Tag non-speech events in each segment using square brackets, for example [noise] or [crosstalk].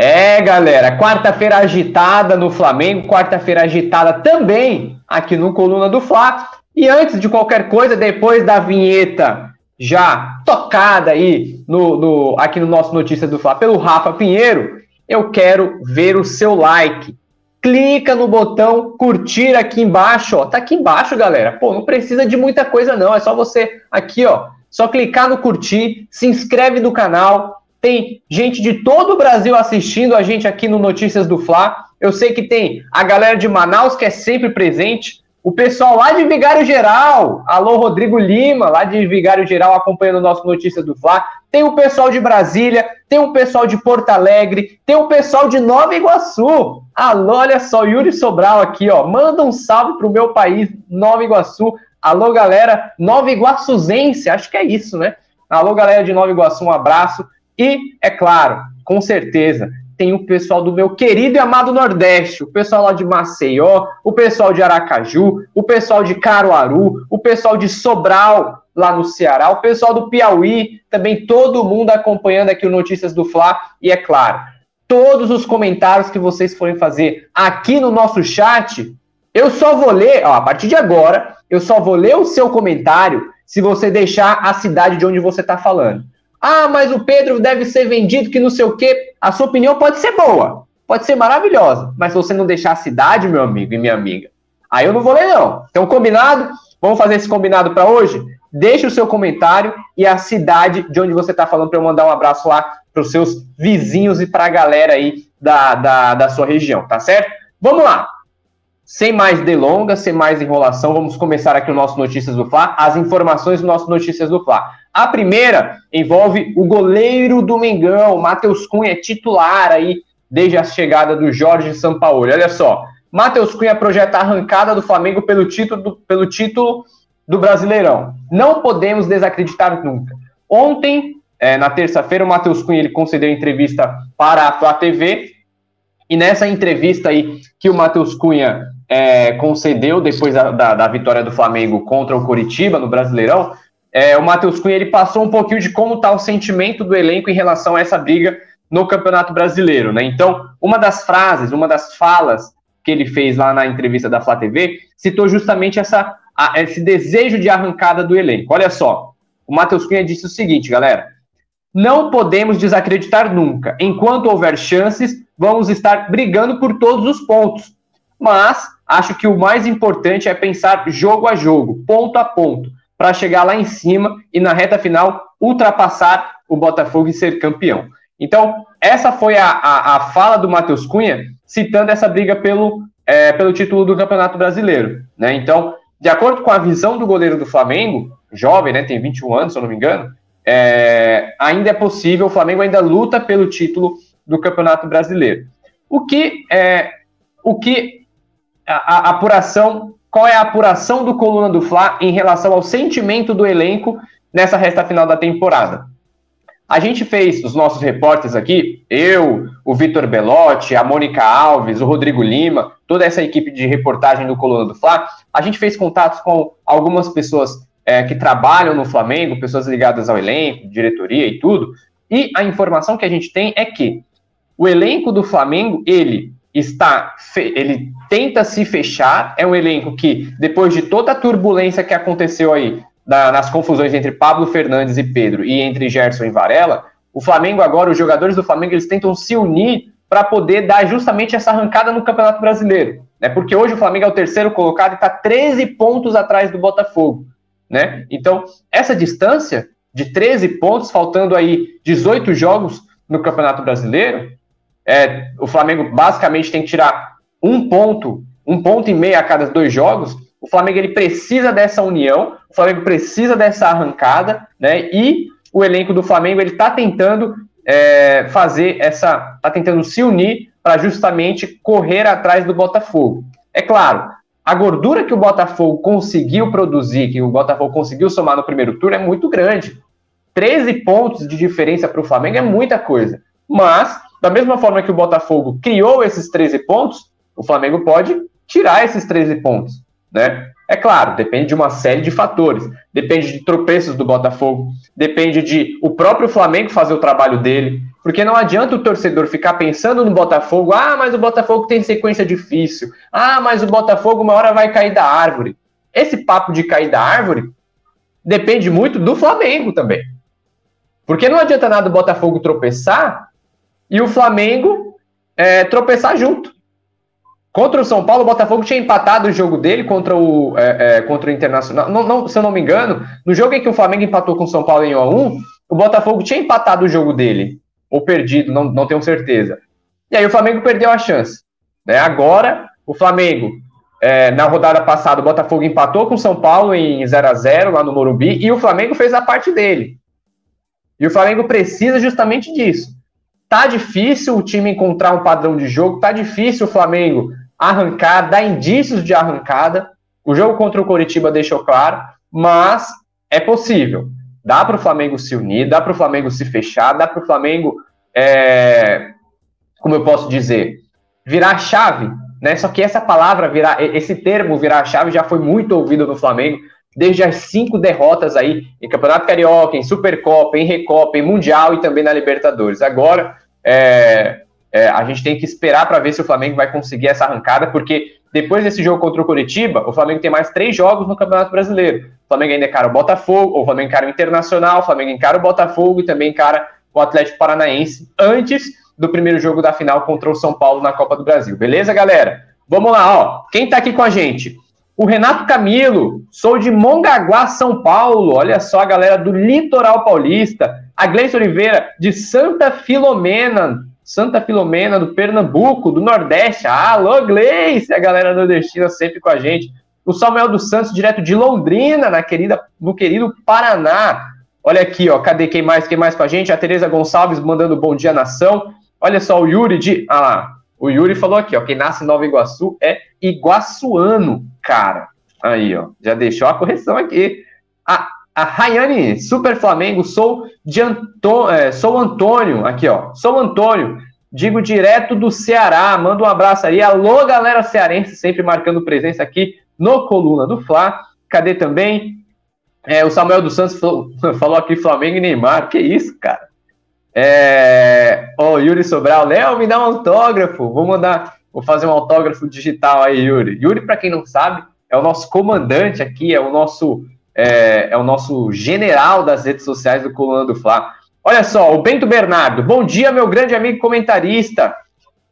É, galera, quarta-feira agitada no Flamengo, quarta-feira agitada também aqui no Coluna do Fla. E antes de qualquer coisa, depois da vinheta já tocada aí no, no, aqui no nosso Notícia do Fla pelo Rafa Pinheiro, eu quero ver o seu like. Clica no botão curtir aqui embaixo, ó. Tá aqui embaixo, galera. Pô, não precisa de muita coisa não, é só você aqui, ó, só clicar no curtir, se inscreve no canal. Tem gente de todo o Brasil assistindo a gente aqui no Notícias do Fla. Eu sei que tem a galera de Manaus que é sempre presente. O pessoal lá de Vigário Geral, alô Rodrigo Lima, lá de Vigário Geral, acompanhando o nosso Notícias do Fla. Tem o pessoal de Brasília, tem o pessoal de Porto Alegre, tem o pessoal de Nova Iguaçu. Alô, olha só, Yuri Sobral aqui, ó. Manda um salve pro meu país, Nova Iguaçu. Alô, galera, Nova Iguaçuzense, acho que é isso, né? Alô, galera de Nova Iguaçu, um abraço. E, é claro, com certeza, tem o pessoal do meu querido e amado Nordeste, o pessoal lá de Maceió, o pessoal de Aracaju, o pessoal de Caruaru, o pessoal de Sobral, lá no Ceará, o pessoal do Piauí, também todo mundo acompanhando aqui o Notícias do Fla. E é claro, todos os comentários que vocês forem fazer aqui no nosso chat, eu só vou ler, ó, a partir de agora, eu só vou ler o seu comentário se você deixar a cidade de onde você está falando. Ah, mas o Pedro deve ser vendido, que não sei o quê. A sua opinião pode ser boa, pode ser maravilhosa, mas se você não deixar a cidade, meu amigo e minha amiga, aí eu não vou ler, não. Então, combinado? Vamos fazer esse combinado para hoje? Deixe o seu comentário e a cidade de onde você está falando para eu mandar um abraço lá para os seus vizinhos e para a galera aí da, da, da sua região, tá certo? Vamos lá! Sem mais delongas, sem mais enrolação, vamos começar aqui o nosso Notícias do Fla, as informações do nosso Notícias do Fla. A primeira envolve o goleiro do Mengão, Matheus Cunha, titular aí desde a chegada do Jorge Sampaoli. Olha só, Matheus Cunha projeta a arrancada do Flamengo pelo título, do, pelo título do Brasileirão. Não podemos desacreditar nunca. Ontem, é, na terça-feira, o Matheus Cunha ele concedeu entrevista para a Flá TV e nessa entrevista aí que o Matheus Cunha é, concedeu depois da, da, da, vitória do Flamengo contra o Coritiba no Brasileirão, é, o Matheus Cunha ele passou um pouquinho de como está o sentimento do elenco em relação a essa briga no Campeonato Brasileiro, né? Então, uma das frases, uma das falas que ele fez lá na entrevista da Flá TV citou justamente essa, a, esse desejo de arrancada do elenco. Olha só, o Matheus Cunha disse o seguinte, galera: não podemos desacreditar nunca. Enquanto houver chances, vamos estar brigando por todos os pontos. Mas acho que o mais importante é pensar jogo a jogo, ponto a ponto, para chegar lá em cima e na reta final ultrapassar o Botafogo e ser campeão. Então, essa foi a, a, a fala do Matheus Cunha, citando essa briga pelo, é, pelo título do Campeonato Brasileiro. Né? Então, de acordo com a visão do goleiro do Flamengo, jovem, né, tem 21 anos, se eu não me engano, é, ainda é possível, o Flamengo ainda luta pelo título do Campeonato Brasileiro. O que é o que a, a, apuração, qual é a apuração do Coluna do Fla em relação ao sentimento do elenco nessa resta final da temporada? A gente fez os nossos repórteres aqui, eu, o Vitor Belotti, a Mônica Alves, o Rodrigo Lima, toda essa equipe de reportagem do Coluna do Fla, a gente fez contatos com algumas pessoas é, que trabalham no Flamengo, pessoas ligadas ao elenco, diretoria e tudo, e a informação que a gente tem é que o elenco do Flamengo, ele está, ele tenta se fechar, é um elenco que, depois de toda a turbulência que aconteceu aí, da, nas confusões entre Pablo Fernandes e Pedro e entre Gerson e Varela, o Flamengo agora, os jogadores do Flamengo, eles tentam se unir para poder dar justamente essa arrancada no Campeonato Brasileiro. Né? Porque hoje o Flamengo é o terceiro colocado e está 13 pontos atrás do Botafogo. Né? Então, essa distância de 13 pontos, faltando aí 18 jogos no Campeonato Brasileiro, é, o Flamengo basicamente tem que tirar um ponto, um ponto e meio a cada dois jogos, o Flamengo ele precisa dessa união, o Flamengo precisa dessa arrancada, né? E o elenco do Flamengo ele está tentando é, fazer essa, está tentando se unir para justamente correr atrás do Botafogo. É claro, a gordura que o Botafogo conseguiu produzir, que o Botafogo conseguiu somar no primeiro turno é muito grande. 13 pontos de diferença para o Flamengo é muita coisa. Mas, da mesma forma que o Botafogo criou esses 13 pontos, o Flamengo pode tirar esses 13 pontos né? É claro, depende de uma série de fatores. Depende de tropeços do Botafogo, depende de o próprio Flamengo fazer o trabalho dele, Porque não adianta o torcedor ficar pensando no Botafogo, ah, mas o Botafogo tem sequência difícil, ah, mas o Botafogo uma hora vai cair da árvore. Esse papo de cair da árvore depende muito do Flamengo também. Porque não adianta nada o Botafogo tropeçar e o Flamengo é, tropeçar junto. Contra o São Paulo, o Botafogo tinha empatado o jogo dele contra o, é, é, contra o Internacional. Não, não, se eu não me engano, no jogo em que o Flamengo empatou com o São Paulo em 1x1, o Botafogo tinha empatado o jogo dele. Ou perdido, não, não tenho certeza. E aí o Flamengo perdeu a chance. Né? Agora, o Flamengo, é, na rodada passada, o Botafogo empatou com o São Paulo em 0 a 0 lá no Morumbi, e o Flamengo fez a parte dele. E o Flamengo precisa justamente disso. Tá difícil o time encontrar um padrão de jogo, tá difícil o Flamengo arrancar, dar indícios de arrancada. O jogo contra o Coritiba deixou claro, mas é possível. Dá para o Flamengo se unir, dá para o Flamengo se fechar, dá para o Flamengo, é, como eu posso dizer, virar chave, né? Só que essa palavra virar, esse termo virar a chave já foi muito ouvido no Flamengo desde as cinco derrotas aí em Campeonato Carioca, em Supercopa, em Recopa, em Mundial e também na Libertadores. Agora, é, é, a gente tem que esperar para ver se o Flamengo vai conseguir essa arrancada, porque depois desse jogo contra o Curitiba, o Flamengo tem mais três jogos no Campeonato Brasileiro. O Flamengo ainda encara o Botafogo, o Flamengo encara o Internacional, o Flamengo encara o Botafogo e também encara o Atlético Paranaense antes do primeiro jogo da final contra o São Paulo na Copa do Brasil. Beleza, galera? Vamos lá, ó. Quem tá aqui com a gente? O Renato Camilo, sou de Mongaguá, São Paulo. Olha só a galera do Litoral Paulista. A Gleice Oliveira, de Santa Filomena, Santa Filomena, do Pernambuco, do Nordeste. Alô, Gleice, a galera nordestina sempre com a gente. O Samuel dos Santos, direto de Londrina, na querida, no querido Paraná. Olha aqui, ó, cadê quem mais, quem mais com a gente? A Tereza Gonçalves mandando bom dia, nação. Olha só, o Yuri de... Ah lá, o Yuri falou aqui, ó, quem nasce em Nova Iguaçu é iguaçuano, cara. Aí, ó, já deixou a correção aqui. A a Rayane, Super Flamengo, sou de Antônio, é, sou Antônio, aqui ó, sou Antônio, digo direto do Ceará, manda um abraço aí, alô galera cearense, sempre marcando presença aqui no Coluna do Fla, cadê também? É, o Samuel dos Santos falou, [laughs] falou, aqui Flamengo e Neymar, que isso, cara? É, ó, oh, Yuri Sobral, Léo, me dá um autógrafo, vou mandar, vou fazer um autógrafo digital aí, Yuri. Yuri, para quem não sabe, é o nosso comandante aqui, é o nosso é, é, o nosso general das redes sociais do Coluna do Fla. Olha só, o Bento Bernardo. Bom dia, meu grande amigo comentarista.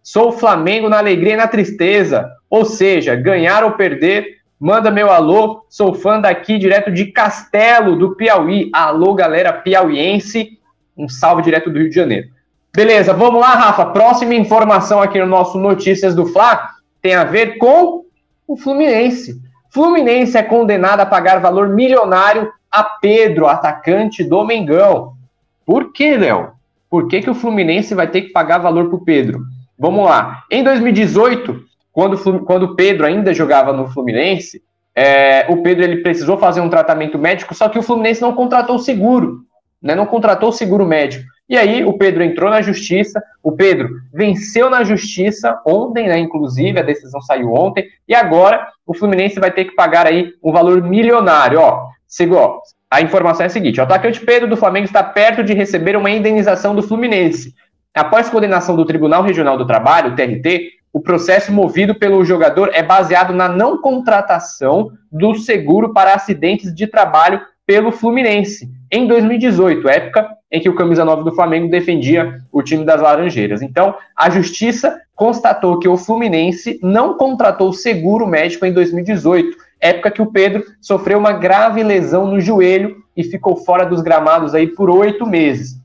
Sou Flamengo na alegria e na tristeza. Ou seja, ganhar ou perder, manda meu alô. Sou fã daqui, direto de Castelo, do Piauí. Alô, galera piauiense. Um salve direto do Rio de Janeiro. Beleza, vamos lá, Rafa. Próxima informação aqui no nosso Notícias do Fla tem a ver com o Fluminense. Fluminense é condenado a pagar valor milionário a Pedro, atacante do Mengão. Por que, Léo? Por que, que o Fluminense vai ter que pagar valor para o Pedro? Vamos lá. Em 2018, quando, quando o Pedro ainda jogava no Fluminense, é, o Pedro ele precisou fazer um tratamento médico, só que o Fluminense não contratou seguro, né? não contratou seguro médico. E aí o Pedro entrou na justiça, o Pedro venceu na justiça ontem, né? Inclusive, a decisão saiu ontem, e agora o Fluminense vai ter que pagar aí um valor milionário. Ó, segundo, a informação é a seguinte: o atacante Pedro do Flamengo está perto de receber uma indenização do Fluminense. Após condenação do Tribunal Regional do Trabalho, TRT, o processo movido pelo jogador é baseado na não contratação do seguro para acidentes de trabalho pelo Fluminense em 2018, época em que o camisa 9 do Flamengo defendia o time das Laranjeiras. Então, a justiça constatou que o Fluminense não contratou seguro médico em 2018, época que o Pedro sofreu uma grave lesão no joelho e ficou fora dos gramados aí por oito meses.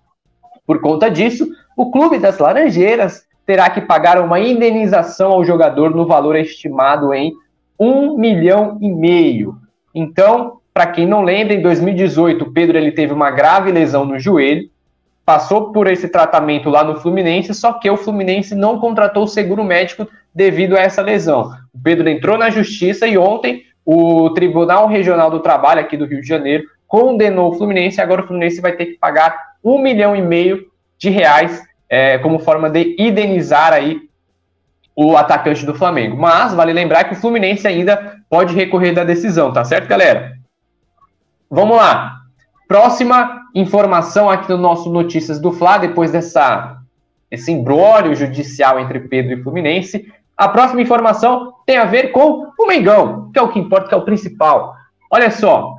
Por conta disso, o clube das Laranjeiras terá que pagar uma indenização ao jogador no valor estimado em um milhão e meio. Então, para quem não lembra, em 2018, o Pedro ele teve uma grave lesão no joelho, passou por esse tratamento lá no Fluminense, só que o Fluminense não contratou o seguro médico devido a essa lesão. O Pedro entrou na justiça e ontem o Tribunal Regional do Trabalho aqui do Rio de Janeiro condenou o Fluminense e agora o Fluminense vai ter que pagar um milhão e meio de reais é, como forma de indenizar aí o atacante do Flamengo. Mas vale lembrar que o Fluminense ainda pode recorrer da decisão, tá certo, galera? Vamos lá. Próxima informação aqui no nosso Notícias do Fla, depois dessa esse embrólio judicial entre Pedro e Fluminense. A próxima informação tem a ver com o Mengão, que é o que importa, que é o principal. Olha só,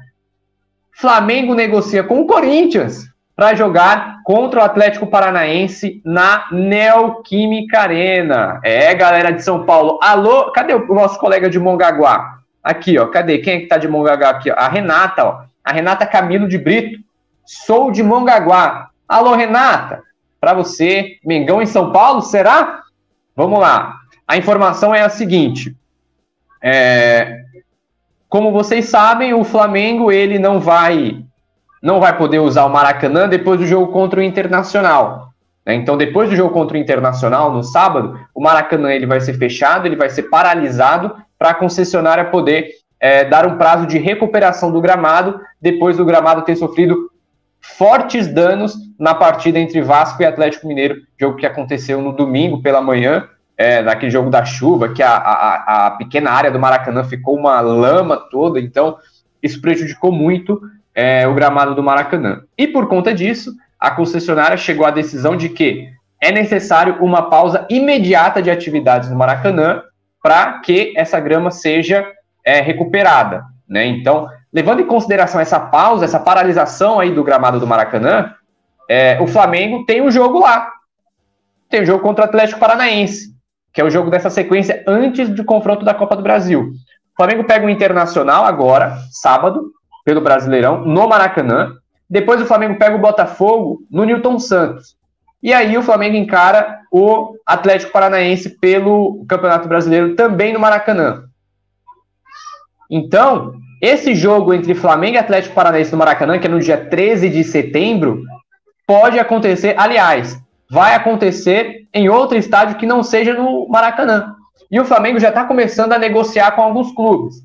Flamengo negocia com o Corinthians para jogar contra o Atlético Paranaense na Neoquímica Arena. É, galera de São Paulo. Alô, cadê o nosso colega de Mongaguá? Aqui, ó, cadê? Quem é que tá de Mongaguá aqui? A Renata, ó. A Renata Camilo de Brito. Sou de Mongaguá. Alô, Renata. Para você, Mengão em São Paulo, será? Vamos lá. A informação é a seguinte. É, como vocês sabem, o Flamengo ele não vai não vai poder usar o Maracanã depois do jogo contra o Internacional. Né? Então, depois do jogo contra o Internacional, no sábado, o Maracanã ele vai ser fechado, ele vai ser paralisado para a concessionária poder é, dar um prazo de recuperação do gramado, depois do gramado ter sofrido fortes danos na partida entre Vasco e Atlético Mineiro, jogo que aconteceu no domingo pela manhã, é, naquele jogo da chuva, que a, a, a pequena área do Maracanã ficou uma lama toda, então isso prejudicou muito é, o gramado do Maracanã. E por conta disso, a concessionária chegou à decisão de que é necessário uma pausa imediata de atividades no Maracanã para que essa grama seja é, recuperada. Né? Então, levando em consideração essa pausa, essa paralisação aí do gramado do Maracanã, é, o Flamengo tem um jogo lá. Tem o um jogo contra o Atlético Paranaense, que é o jogo dessa sequência antes do confronto da Copa do Brasil. O Flamengo pega o Internacional agora, sábado, pelo Brasileirão, no Maracanã. Depois o Flamengo pega o Botafogo no Newton Santos. E aí o Flamengo encara o Atlético Paranaense pelo Campeonato Brasileiro também no Maracanã. Então, esse jogo entre Flamengo e Atlético Paranaense no Maracanã, que é no dia 13 de setembro, pode acontecer, aliás, vai acontecer em outro estádio que não seja no Maracanã. E o Flamengo já está começando a negociar com alguns clubes.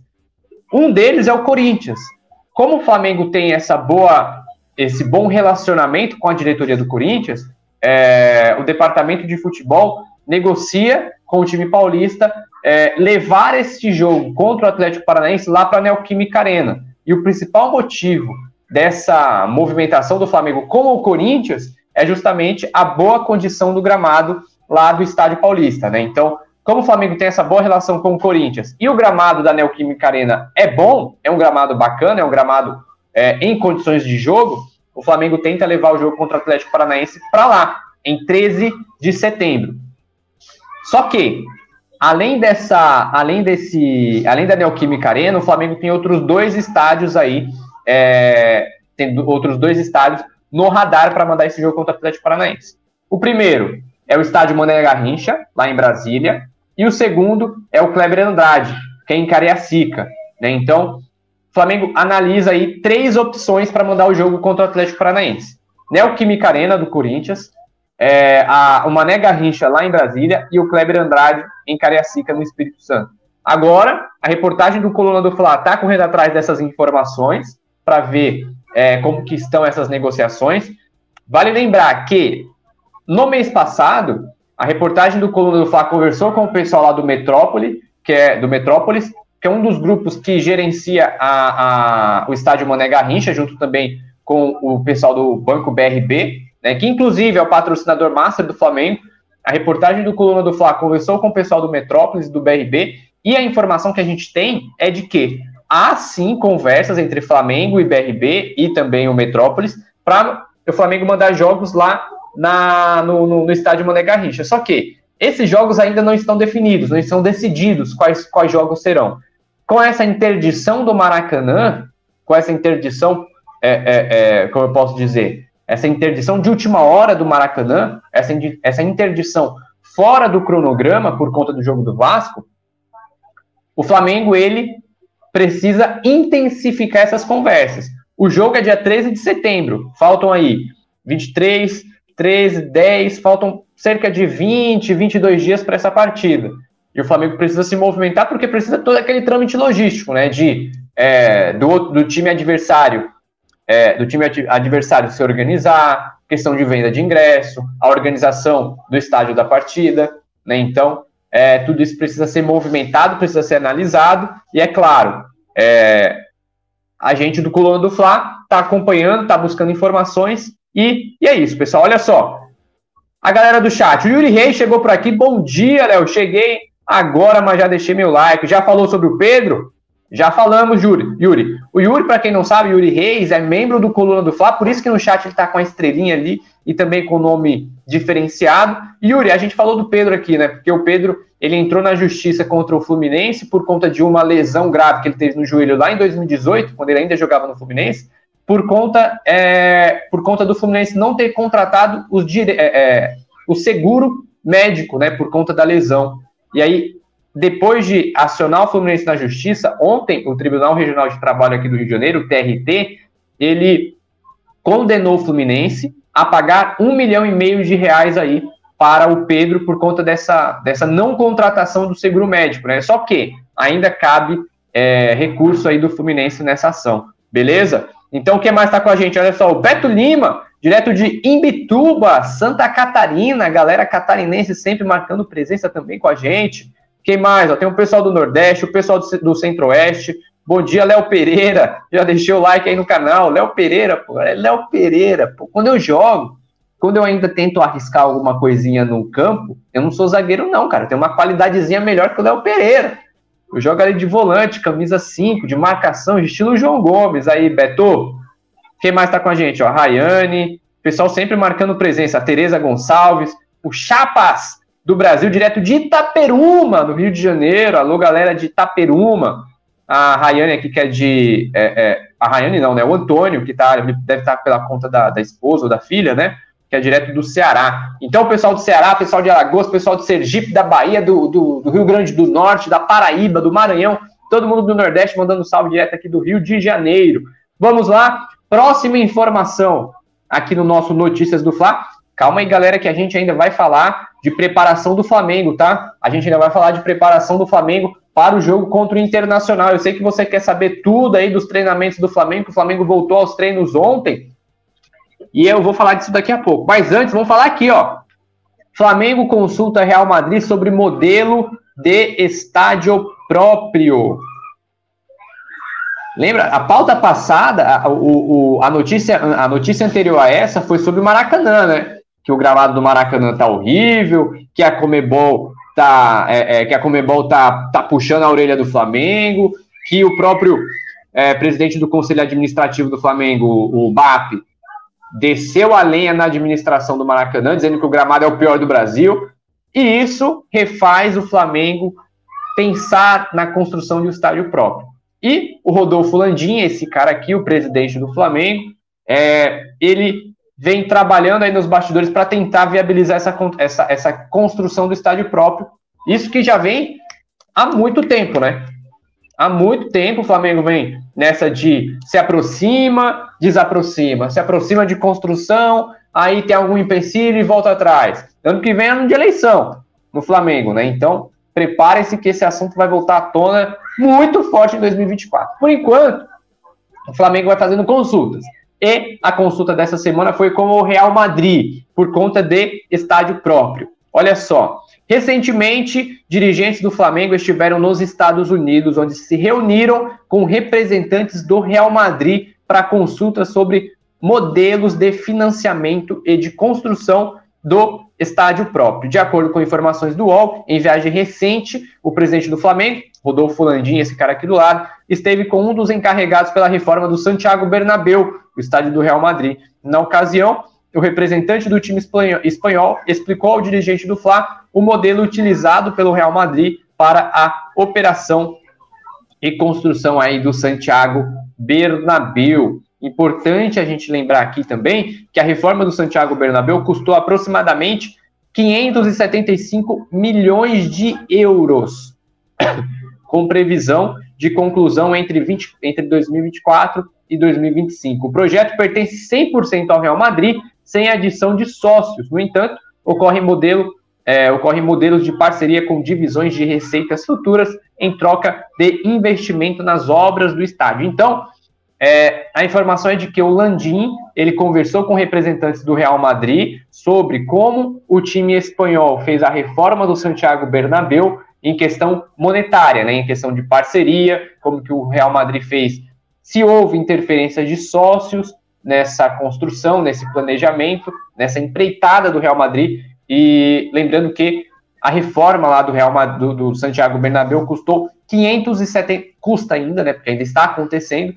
Um deles é o Corinthians. Como o Flamengo tem essa boa, esse bom relacionamento com a diretoria do Corinthians, é, o departamento de futebol negocia com o time paulista é, levar este jogo contra o Atlético Paranaense lá para a Neoquímica Arena. E o principal motivo dessa movimentação do Flamengo com o Corinthians é justamente a boa condição do gramado lá do Estádio Paulista, né? Então, como o Flamengo tem essa boa relação com o Corinthians e o gramado da Neoquímica Arena é bom, é um gramado bacana, é um gramado é, em condições de jogo, o Flamengo tenta levar o jogo contra o Atlético Paranaense para lá, em 13 de setembro. Só que, além dessa, além desse, além da Neoquímica Arena, o Flamengo tem outros dois estádios aí, é, tem outros dois estádios no radar para mandar esse jogo contra o Atlético Paranaense. O primeiro é o estádio Mané Garrincha, lá em Brasília, e o segundo é o Kleber Andrade, que é em Cariacica. Né? Então, o Flamengo analisa aí três opções para mandar o jogo contra o Atlético Paranaense. Neoquímica Arena, do Corinthians, é, a, o Mané Garrincha, lá em Brasília, e o Kleber Andrade, em Cariacica, no Espírito Santo. Agora, a reportagem do Coluna do Fla está correndo atrás dessas informações para ver é, como que estão essas negociações. Vale lembrar que, no mês passado, a reportagem do Coluna do Fla conversou com o pessoal lá do Metrópole, que é do Metrópolis, que é um dos grupos que gerencia a, a, o estádio Mané Garrincha, junto também com o pessoal do Banco BRB, né, que inclusive é o patrocinador master do Flamengo. A reportagem do Coluna do Fla conversou com o pessoal do Metrópolis, do BRB, e a informação que a gente tem é de que há sim conversas entre Flamengo e BRB e também o Metrópolis para o Flamengo mandar jogos lá na, no, no, no estádio Mané Garrincha. Só que esses jogos ainda não estão definidos, não estão decididos quais, quais jogos serão. Com essa interdição do Maracanã, com essa interdição, é, é, é, como eu posso dizer, essa interdição de última hora do Maracanã, essa, essa interdição fora do cronograma por conta do jogo do Vasco, o Flamengo ele precisa intensificar essas conversas. O jogo é dia 13 de setembro, faltam aí 23, 13, 10, faltam cerca de 20, 22 dias para essa partida. E o Flamengo precisa se movimentar porque precisa todo aquele trâmite logístico, né? De é, do, do time adversário, é, do time adversário se organizar, questão de venda de ingresso, a organização do estádio da partida, né? Então, é, tudo isso precisa ser movimentado, precisa ser analisado, e é claro, é, a gente do Coluna do Fla está acompanhando, está buscando informações e, e é isso, pessoal. Olha só, a galera do chat. O Yuri Reis chegou por aqui. Bom dia, Léo. Cheguei agora, mas já deixei meu like. Já falou sobre o Pedro? Já falamos, Yuri. Yuri. O Yuri, para quem não sabe, Yuri Reis é membro do Coluna do Fla, por isso que no chat ele tá com a estrelinha ali e também com o nome diferenciado. Yuri, a gente falou do Pedro aqui, né? Porque o Pedro, ele entrou na justiça contra o Fluminense por conta de uma lesão grave que ele teve no joelho lá em 2018, quando ele ainda jogava no Fluminense, por conta, é, por conta do Fluminense não ter contratado os dire... É, é, o seguro médico, né? Por conta da lesão. E aí, depois de acionar o Fluminense na justiça, ontem o Tribunal Regional de Trabalho aqui do Rio de Janeiro, o TRT, ele condenou o Fluminense a pagar um milhão e meio de reais aí para o Pedro por conta dessa, dessa não contratação do seguro médico, né? Só que ainda cabe é, recurso aí do Fluminense nessa ação, beleza? Então, quem mais está com a gente? Olha só, o Beto Lima, direto de Imbituba, Santa Catarina, galera catarinense sempre marcando presença também com a gente. Quem mais? Ó, tem o pessoal do Nordeste, o pessoal do, do Centro-Oeste. Bom dia, Léo Pereira. [laughs] Já deixei o like aí no canal. Léo Pereira, pô. É Léo Pereira. Pô. Quando eu jogo, quando eu ainda tento arriscar alguma coisinha no campo, eu não sou zagueiro, não, cara. Tem uma qualidadezinha melhor que o Léo Pereira. Eu jogo ali de volante, camisa 5, de marcação, estilo João Gomes. Aí, Beto. Quem mais tá com a gente? Ó, Rayane. Pessoal sempre marcando presença. A Tereza Gonçalves. O Chapas do Brasil, direto de Itaperuma, no Rio de Janeiro. Alô, galera de Itaperuma. A Rayane aqui, que é de. É, é, a Rayane não, né? O Antônio, que tá, deve estar pela conta da, da esposa ou da filha, né? Que é direto do Ceará. Então, o pessoal do Ceará, pessoal de Alagoas, pessoal de Sergipe, da Bahia, do, do, do Rio Grande do Norte, da Paraíba, do Maranhão, todo mundo do Nordeste mandando salve direto aqui do Rio de Janeiro. Vamos lá, próxima informação aqui no nosso Notícias do Fla. Calma aí, galera, que a gente ainda vai falar de preparação do Flamengo, tá? A gente ainda vai falar de preparação do Flamengo para o jogo contra o Internacional. Eu sei que você quer saber tudo aí dos treinamentos do Flamengo, o Flamengo voltou aos treinos ontem. E eu vou falar disso daqui a pouco. Mas antes, vamos falar aqui, ó. Flamengo consulta Real Madrid sobre modelo de estádio próprio. Lembra? A pauta passada, a, o, a, notícia, a notícia anterior a essa foi sobre o Maracanã, né? Que o gramado do Maracanã tá horrível, que a Comebol tá, é, é, que a Comebol tá, tá puxando a orelha do Flamengo, que o próprio é, presidente do Conselho Administrativo do Flamengo, o BAP, desceu a lenha na administração do Maracanã, dizendo que o gramado é o pior do Brasil, e isso refaz o Flamengo pensar na construção de um estádio próprio. E o Rodolfo Landim, esse cara aqui, o presidente do Flamengo, é, ele vem trabalhando aí nos bastidores para tentar viabilizar essa, essa, essa construção do estádio próprio. Isso que já vem há muito tempo, né? Há muito tempo o Flamengo vem nessa de se aproxima, desaproxima, se aproxima de construção, aí tem algum empecilho e volta atrás. Ano que vem é ano de eleição no Flamengo, né? Então, preparem-se que esse assunto vai voltar à tona muito forte em 2024. Por enquanto, o Flamengo vai fazendo consultas. E a consulta dessa semana foi com o Real Madrid, por conta de estádio próprio. Olha só, recentemente, dirigentes do Flamengo estiveram nos Estados Unidos, onde se reuniram com representantes do Real Madrid para consulta sobre modelos de financiamento e de construção do estádio próprio. De acordo com informações do UOL, em viagem recente, o presidente do Flamengo, Rodolfo Landim, esse cara aqui do lado, esteve com um dos encarregados pela reforma do Santiago Bernabéu, o estádio do Real Madrid. Na ocasião, o representante do time espanhol explicou ao dirigente do Fla o modelo utilizado pelo Real Madrid para a operação e construção aí do Santiago Bernabéu. Importante a gente lembrar aqui também que a reforma do Santiago Bernabéu custou aproximadamente 575 milhões de euros, [coughs] com previsão de conclusão entre, 20, entre 2024 e 2025. O projeto pertence 100% ao Real Madrid, sem adição de sócios. No entanto, ocorre modelo é, ocorrem modelos de parceria com divisões de receitas futuras em troca de investimento nas obras do estádio. Então, é, a informação é de que o Landim ele conversou com representantes do Real Madrid sobre como o time espanhol fez a reforma do Santiago Bernabéu em questão monetária, né, em questão de parceria, como que o Real Madrid fez se houve interferência de sócios nessa construção, nesse planejamento, nessa empreitada do Real Madrid. E lembrando que a reforma lá do Real Madrid, do, do Santiago Bernabéu custou 570, custa ainda, né, porque ainda está acontecendo,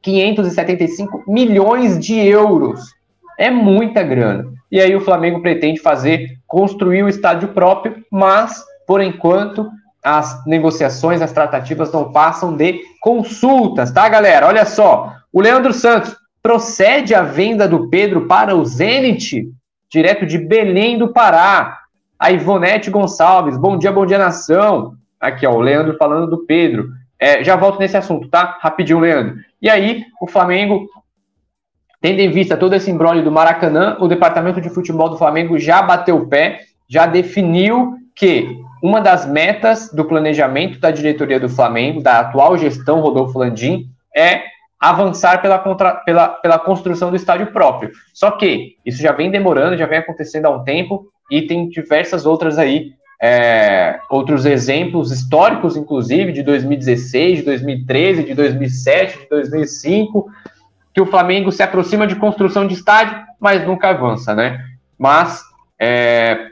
575 milhões de euros. É muita grana. E aí o Flamengo pretende fazer, construir o estádio próprio, mas, por enquanto, as negociações, as tratativas não passam de consultas, tá, galera? Olha só, o Leandro Santos procede a venda do Pedro para o Zenit, direto de Belém do Pará. A Ivonete Gonçalves, bom dia, bom dia, nação. Aqui, ó, o Leandro falando do Pedro. É, já volto nesse assunto, tá? Rapidinho, Leandro. E aí, o Flamengo, tendo em vista todo esse embrólio do Maracanã, o departamento de futebol do Flamengo já bateu o pé, já definiu que uma das metas do planejamento da diretoria do Flamengo, da atual gestão Rodolfo Landim, é avançar pela, contra, pela, pela construção do estádio próprio. Só que isso já vem demorando, já vem acontecendo há um tempo, e tem diversas outras aí é, outros exemplos históricos, inclusive, de 2016, de 2013, de 2007, de 2005, que o Flamengo se aproxima de construção de estádio, mas nunca avança, né? Mas é,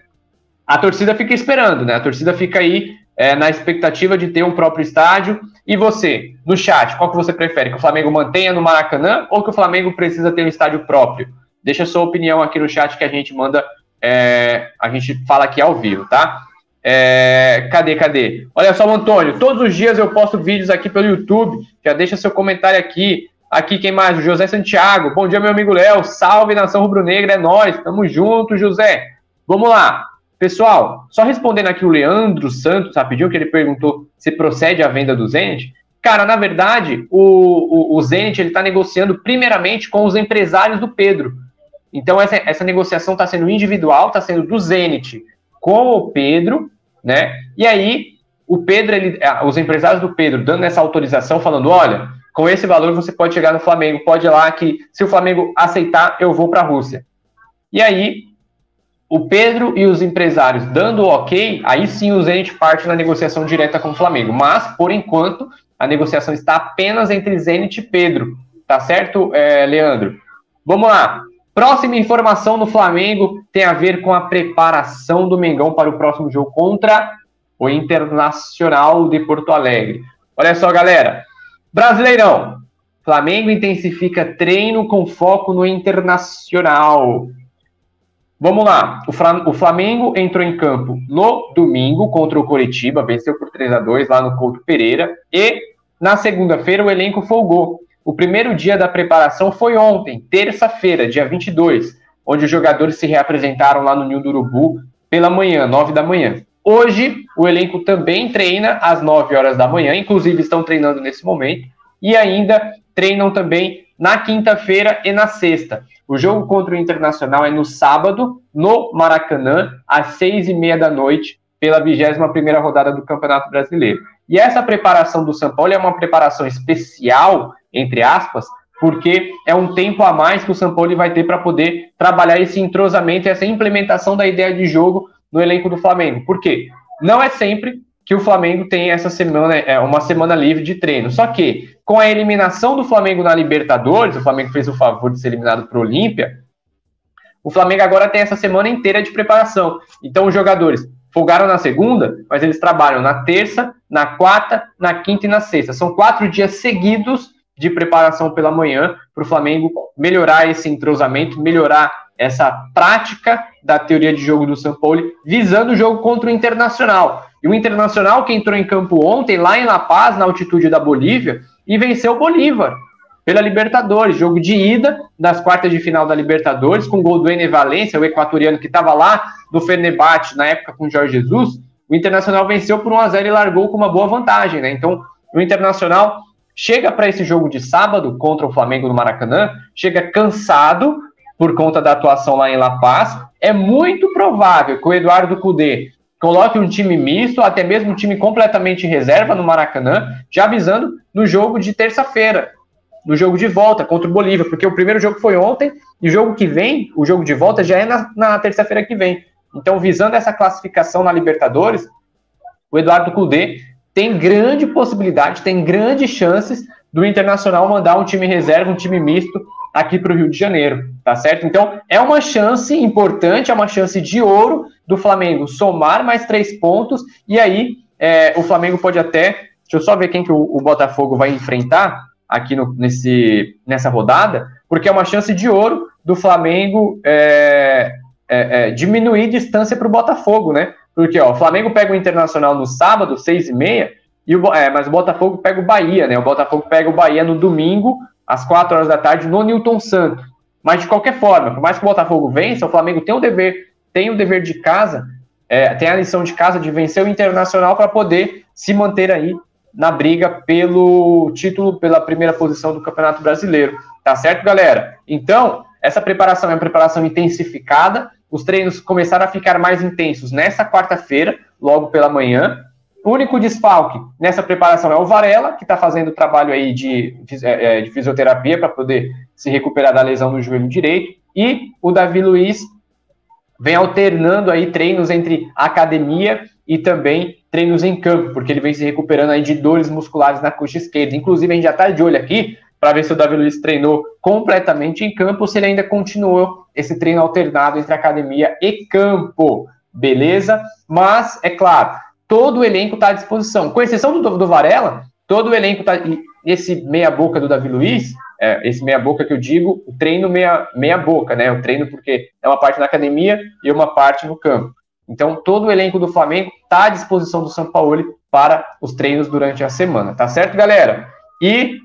a torcida fica esperando, né? A torcida fica aí é, na expectativa de ter um próprio estádio. E você, no chat, qual que você prefere? Que o Flamengo mantenha no Maracanã ou que o Flamengo precisa ter um estádio próprio? Deixa a sua opinião aqui no chat que a gente manda, é, a gente fala aqui ao vivo, tá? É, cadê, cadê? Olha só, Antônio, todos os dias eu posto vídeos aqui pelo YouTube. Já deixa seu comentário aqui. Aqui, quem mais? O José Santiago. Bom dia, meu amigo Léo. Salve, nação rubro-negra. É nós. Tamo junto, José. Vamos lá. Pessoal, só respondendo aqui o Leandro Santos, rapidinho, que ele perguntou se procede a venda do Zenit. Cara, na verdade, o, o, o Zenit está negociando primeiramente com os empresários do Pedro. Então, essa, essa negociação está sendo individual, está sendo do Zenit com o Pedro, né? E aí o Pedro, ele, os empresários do Pedro dando essa autorização, falando, olha, com esse valor você pode chegar no Flamengo, pode ir lá que se o Flamengo aceitar, eu vou para a Rússia. E aí o Pedro e os empresários dando ok, aí sim o Zenit parte na negociação direta com o Flamengo. Mas, por enquanto, a negociação está apenas entre Zenit e Pedro. Tá certo, é, Leandro? Vamos lá. Próxima informação no Flamengo tem a ver com a preparação do Mengão para o próximo jogo contra o Internacional de Porto Alegre. Olha só, galera. Brasileirão. Flamengo intensifica treino com foco no Internacional. Vamos lá. O Flamengo entrou em campo no domingo contra o Coritiba, venceu por 3 a 2 lá no Couto Pereira. E na segunda-feira o elenco folgou. O primeiro dia da preparação foi ontem, terça-feira, dia 22, onde os jogadores se reapresentaram lá no Ninho do Urubu pela manhã, 9 da manhã. Hoje, o elenco também treina às 9 horas da manhã, inclusive estão treinando nesse momento, e ainda treinam também na quinta-feira e na sexta. O jogo contra o Internacional é no sábado, no Maracanã, às seis e meia da noite, pela 21 primeira rodada do Campeonato Brasileiro. E essa preparação do São Paulo é uma preparação especial entre aspas, porque é um tempo a mais que o São Paulo vai ter para poder trabalhar esse entrosamento essa implementação da ideia de jogo no elenco do Flamengo. Por quê? Não é sempre que o Flamengo tem essa semana, é, uma semana livre de treino. Só que, com a eliminação do Flamengo na Libertadores, o Flamengo fez o favor de ser eliminado para o Olímpia, o Flamengo agora tem essa semana inteira de preparação. Então, os jogadores folgaram na segunda, mas eles trabalham na terça, na quarta, na quinta e na sexta. São quatro dias seguidos de preparação pela manhã para o Flamengo melhorar esse entrosamento, melhorar essa prática da teoria de jogo do São Paulo, visando o jogo contra o Internacional. E o Internacional que entrou em campo ontem, lá em La Paz, na altitude da Bolívia, e venceu o Bolívar pela Libertadores, jogo de ida das quartas de final da Libertadores, com gol do Ener Valência, o equatoriano que estava lá no Fenerbahçe na época com o Jorge Jesus. O Internacional venceu por 1 a 0 e largou com uma boa vantagem, né? Então, o Internacional chega para esse jogo de sábado contra o Flamengo no Maracanã, chega cansado por conta da atuação lá em La Paz. É muito provável que o Eduardo Cudê coloque um time misto, até mesmo um time completamente reserva no Maracanã, já avisando no jogo de terça-feira, no jogo de volta contra o Bolívia, porque o primeiro jogo foi ontem e o jogo que vem, o jogo de volta, já é na, na terça-feira que vem. Então, visando essa classificação na Libertadores, o Eduardo Cudê tem grande possibilidade, tem grandes chances do Internacional mandar um time reserva, um time misto aqui para o Rio de Janeiro, tá certo? Então é uma chance importante, é uma chance de ouro do Flamengo somar mais três pontos e aí é, o Flamengo pode até, deixa eu só ver quem que o, o Botafogo vai enfrentar aqui no, nesse, nessa rodada, porque é uma chance de ouro do Flamengo é, é, é diminuir distância para o Botafogo, né? Porque ó, o Flamengo pega o Internacional no sábado, seis e meia, e o, é, mas o Botafogo pega o Bahia, né? O Botafogo pega o Bahia no domingo, às 4 horas da tarde, no Newton Santos. Mas de qualquer forma, por mais que o Botafogo vença, o Flamengo tem o dever, tem o dever de casa, é, tem a lição de casa de vencer o Internacional para poder se manter aí na briga pelo título, pela primeira posição do Campeonato Brasileiro. Tá certo, galera? Então, essa preparação é uma preparação intensificada. Os treinos começaram a ficar mais intensos nessa quarta-feira, logo pela manhã. O único desfalque nessa preparação é o Varela, que está fazendo o trabalho aí de, é, é, de fisioterapia para poder se recuperar da lesão no joelho direito. E o Davi Luiz vem alternando aí treinos entre academia e também treinos em campo, porque ele vem se recuperando aí de dores musculares na coxa esquerda. Inclusive, a gente já está de olho aqui para ver se o Davi Luiz treinou completamente em campo ou se ele ainda continuou esse treino alternado entre academia e campo. Beleza? Mas, é claro, todo o elenco está à disposição. Com exceção do, do Varela, todo o elenco está. Esse meia-boca do Davi Luiz, é, esse meia-boca que eu digo, o treino meia-boca, meia né? O treino porque é uma parte na academia e uma parte no campo. Então, todo o elenco do Flamengo está à disposição do São Paulo para os treinos durante a semana, tá certo, galera? E.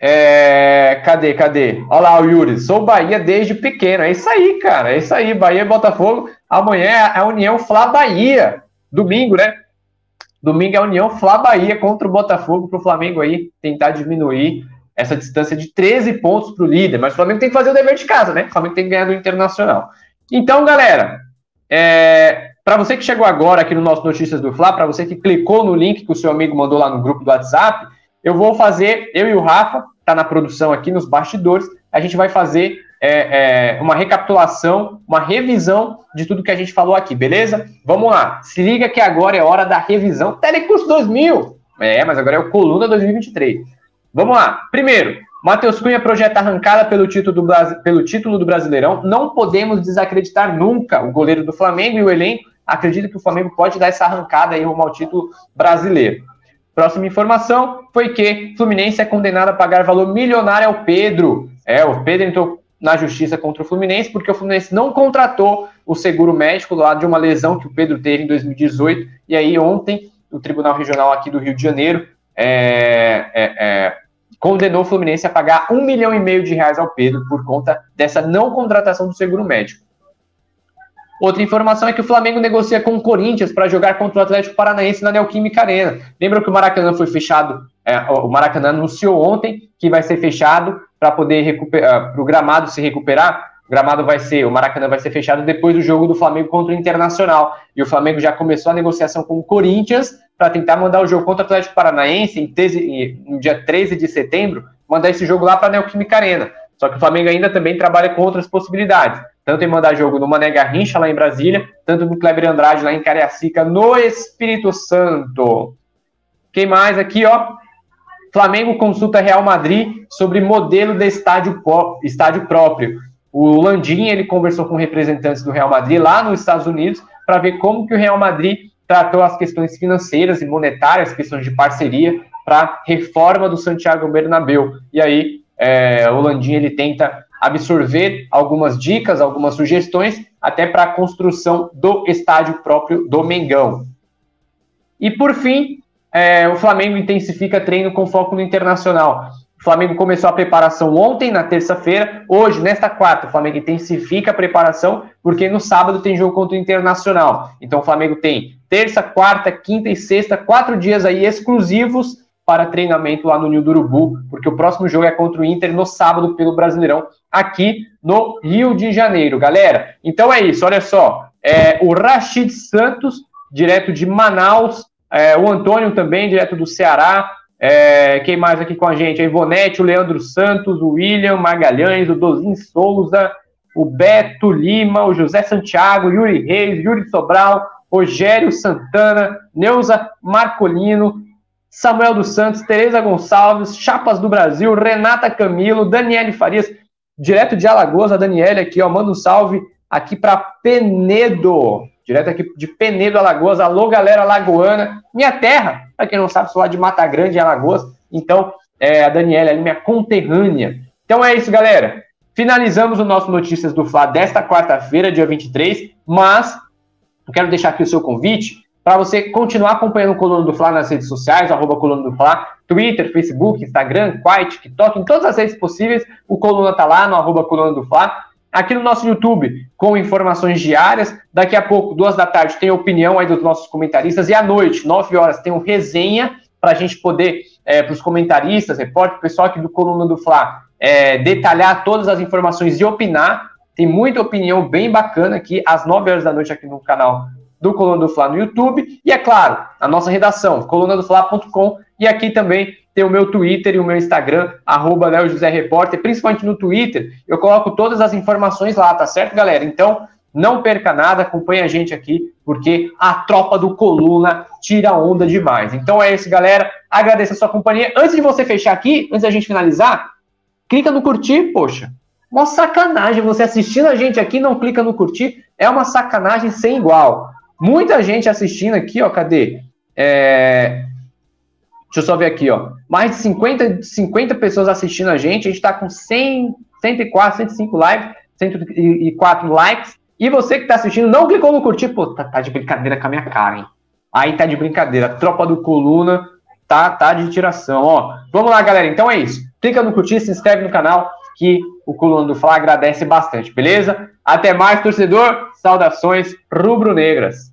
É, cadê, cadê? Olha lá o Yuri, sou Bahia desde pequeno. É isso aí, cara. É isso aí. Bahia e Botafogo. Amanhã é a União Fla Bahia. Domingo, né? Domingo é a União Flá Bahia contra o Botafogo para o Flamengo aí tentar diminuir essa distância de 13 pontos para o líder. Mas o Flamengo tem que fazer o dever de casa, né? O Flamengo tem que ganhar do Internacional. Então, galera, é, para você que chegou agora aqui no nosso Notícias do Fla, para você que clicou no link que o seu amigo mandou lá no grupo do WhatsApp, eu vou fazer, eu e o Rafa, tá na produção aqui nos bastidores, a gente vai fazer é, é, uma recapitulação, uma revisão de tudo que a gente falou aqui, beleza? Vamos lá, se liga que agora é hora da revisão Telecurso 2000. É, mas agora é o Coluna 2023. Vamos lá. Primeiro, Matheus Cunha projeta arrancada pelo título, do, pelo título do Brasileirão. Não podemos desacreditar nunca o goleiro do Flamengo e o elenco. Acredito que o Flamengo pode dar essa arrancada aí rumo ao título brasileiro. Próxima informação foi que Fluminense é condenado a pagar valor milionário ao Pedro. É, o Pedro entrou na justiça contra o Fluminense, porque o Fluminense não contratou o seguro médico lá de uma lesão que o Pedro teve em 2018. E aí, ontem, o Tribunal Regional aqui do Rio de Janeiro é, é, é, condenou o Fluminense a pagar um milhão e meio de reais ao Pedro por conta dessa não contratação do seguro médico. Outra informação é que o Flamengo negocia com o Corinthians para jogar contra o Atlético Paranaense na Neoquímica Arena. Lembra que o Maracanã foi fechado, é, o Maracanã anunciou ontem que vai ser fechado para poder recuperar, para o gramado se recuperar. O gramado vai ser, o Maracanã vai ser fechado depois do jogo do Flamengo contra o Internacional. E o Flamengo já começou a negociação com o Corinthians para tentar mandar o jogo contra o Atlético Paranaense em 13, no dia 13 de setembro, mandar esse jogo lá para a Neoquímica Arena. Só que o Flamengo ainda também trabalha com outras possibilidades. Tanto em mandar jogo no Mané Garrincha, lá em Brasília, tanto no Kleber Andrade, lá em Cariacica, no Espírito Santo. Quem mais aqui, ó? Flamengo consulta Real Madrid sobre modelo de estádio, estádio próprio. O Landim ele conversou com representantes do Real Madrid lá nos Estados Unidos para ver como que o Real Madrid tratou as questões financeiras e monetárias, questões de parceria para reforma do Santiago Bernabéu. E aí é, o Landim ele tenta absorver algumas dicas, algumas sugestões até para a construção do estádio próprio do Mengão. E por fim, é, o Flamengo intensifica treino com foco no internacional. O Flamengo começou a preparação ontem, na terça-feira. Hoje, nesta quarta, o Flamengo intensifica a preparação, porque no sábado tem jogo contra o Internacional. Então, o Flamengo tem terça, quarta, quinta e sexta, quatro dias aí exclusivos para treinamento lá no Nil do Urubu, porque o próximo jogo é contra o Inter no sábado pelo Brasileirão, aqui no Rio de Janeiro, galera. Então é isso, olha só. É, o Rachid Santos, direto de Manaus, é, o Antônio também, direto do Ceará. É, quem mais aqui com a gente? A Ivonete, o Leandro Santos, o William Magalhães, o Dozin Souza, o Beto Lima, o José Santiago, Yuri Reis, Yuri Sobral, Rogério Santana, Neuza Marcolino, Samuel dos Santos, Tereza Gonçalves, Chapas do Brasil, Renata Camilo, Daniele Farias, direto de Alagoas, a Daniele aqui, ó, manda um salve aqui para Penedo, direto aqui de Penedo, Alagoas. Alô, galera lagoana, minha terra, para quem não sabe, sou lá de Mata Grande, Alagoas. Então, é, a Daniela ali, minha conterrânea. Então é isso, galera. Finalizamos o nosso Notícias do Fla desta quarta-feira, dia 23, mas eu quero deixar aqui o seu convite para você continuar acompanhando o Coluna do Fla nas redes sociais, arroba Coluna do Fla, Twitter, Facebook, Instagram, Quai, TikTok, em todas as redes possíveis, o Coluna tá lá no arroba Coluna do Fla. Aqui no nosso YouTube, com informações diárias. Daqui a pouco, duas da tarde, tem opinião aí dos nossos comentaristas. E à noite, nove horas, tem um resenha para a gente poder, é, para os comentaristas, repórter, pessoal aqui do Coluna do Fla, é, detalhar todas as informações e opinar. Tem muita opinião bem bacana aqui, às nove horas da noite, aqui no canal do Coluna do Fla no YouTube. E é claro, a nossa redação, colunadofla.com. E aqui também tem o meu Twitter e o meu Instagram, arroba Léo José Repórter, principalmente no Twitter, eu coloco todas as informações lá, tá certo, galera? Então, não perca nada, acompanha a gente aqui, porque a tropa do Coluna tira onda demais. Então é isso, galera. Agradeço a sua companhia. Antes de você fechar aqui, antes da gente finalizar, clica no curtir, poxa. Uma sacanagem você assistindo a gente aqui não clica no curtir, é uma sacanagem sem igual. Muita gente assistindo aqui, ó, cadê? É, Deixa eu só ver aqui, ó. Mais de 50, 50 pessoas assistindo a gente. A gente tá com 100, 104, 105 likes, 104 likes. E você que tá assistindo, não clicou no curtir, pô, tá, tá de brincadeira com a minha cara, hein? Aí tá de brincadeira. Tropa do Coluna tá, tá de tiração, ó. Vamos lá, galera. Então é isso. Clica no curtir, se inscreve no canal, que o Coluna do Fla agradece bastante, beleza? Até mais, torcedor. Saudações rubro-negras.